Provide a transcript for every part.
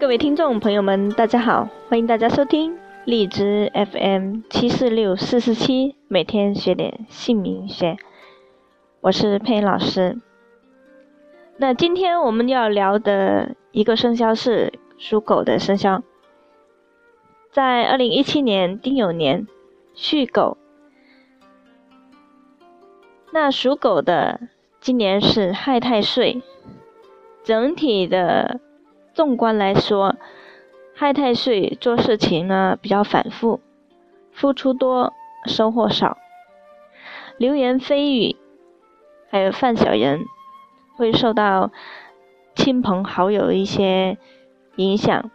各位听众朋友们，大家好，欢迎大家收听荔枝 FM 七四六四四七，每天学点姓名学，我是佩老师。那今天我们要聊的一个生肖是属狗的生肖，在二零一七年丁酉年戌狗。那属狗的今年是亥太岁，整体的。纵观来说，亥太岁做事情呢比较反复，付出多，收获少，流言蜚语，还有犯小人，会受到亲朋好友一些影响，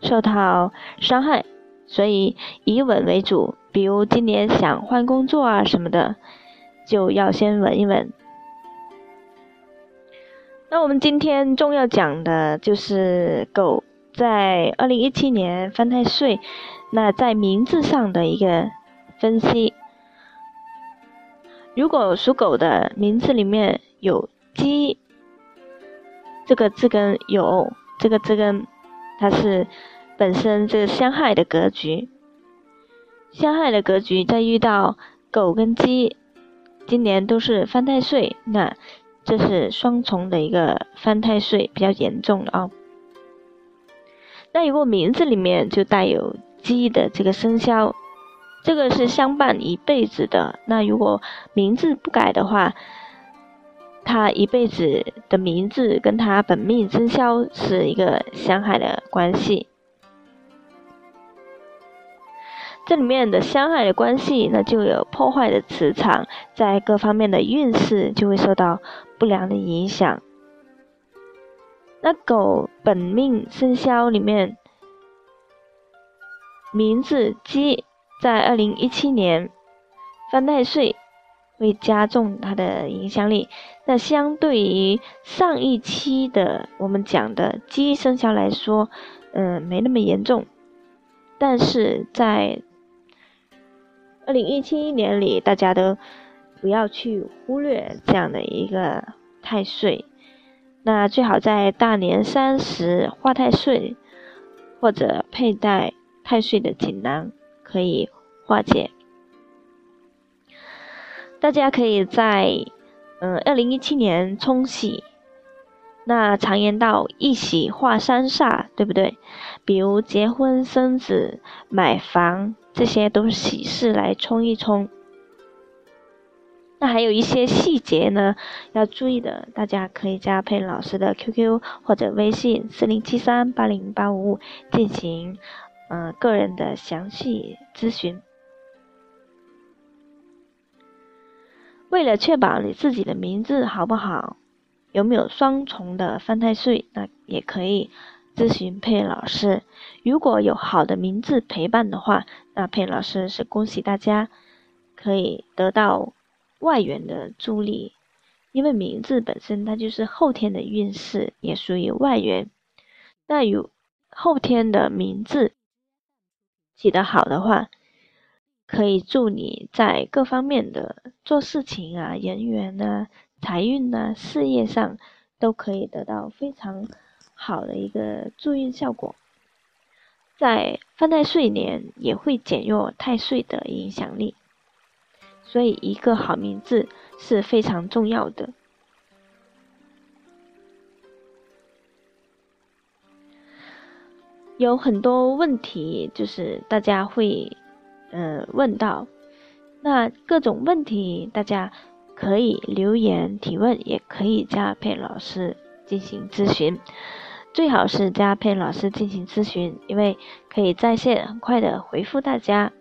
受到伤害，所以以稳为主。比如今年想换工作啊什么的，就要先稳一稳。那我们今天重要讲的就是狗在二零一七年犯太岁，那在名字上的一个分析。如果属狗的名字里面有“鸡”这个字根，有这个字根，它是本身这个相害的格局，相害的格局，在遇到狗跟鸡，今年都是犯太岁，那。这是双重的一个犯太岁，比较严重的啊。那如果名字里面就带有鸡的这个生肖，这个是相伴一辈子的。那如果名字不改的话，他一辈子的名字跟他本命生肖是一个相害的关系。这里面的相害的关系，那就有破坏的磁场，在各方面的运势就会受到不良的影响。那狗本命生肖里面，名字鸡，在二零一七年犯太岁，会加重它的影响力。那相对于上一期的我们讲的鸡生肖来说，嗯，没那么严重，但是在二零一七年里，大家都不要去忽略这样的一个太岁，那最好在大年三十化太岁，或者佩戴太岁的锦囊，可以化解。大家可以在嗯二零一七年冲喜。那常言道一喜化三煞，对不对？比如结婚、生子、买房，这些都是喜事来冲一冲。那还有一些细节呢，要注意的，大家可以加佩老师的 QQ 或者微信四零七三八零八五五进行嗯个人的详细咨询。为了确保你自己的名字好不好？有没有双重的犯太岁？那也可以咨询佩老师。如果有好的名字陪伴的话，那佩老师是恭喜大家可以得到外援的助力，因为名字本身它就是后天的运势，也属于外援。那有后天的名字起得好的话，可以助你在各方面的做事情啊、人缘啊。财运啊，事业上都可以得到非常好的一个助运效果，在犯太岁年也会减弱太岁的影响力，所以一个好名字是非常重要的。有很多问题就是大家会嗯问到，那各种问题大家。可以留言提问，也可以加佩老师进行咨询，最好是加佩老师进行咨询，因为可以在线很快的回复大家，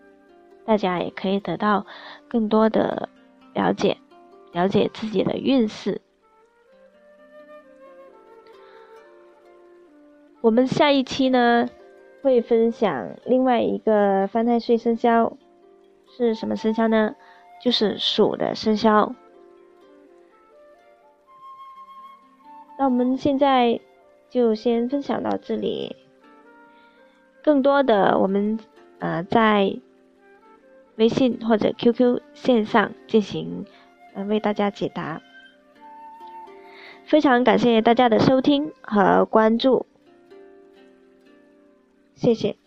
大家也可以得到更多的了解，了解自己的运势。我们下一期呢会分享另外一个犯太岁生肖是什么生肖呢？就是鼠的生肖。那我们现在就先分享到这里，更多的我们呃在微信或者 QQ 线上进行呃为大家解答。非常感谢大家的收听和关注。谢谢。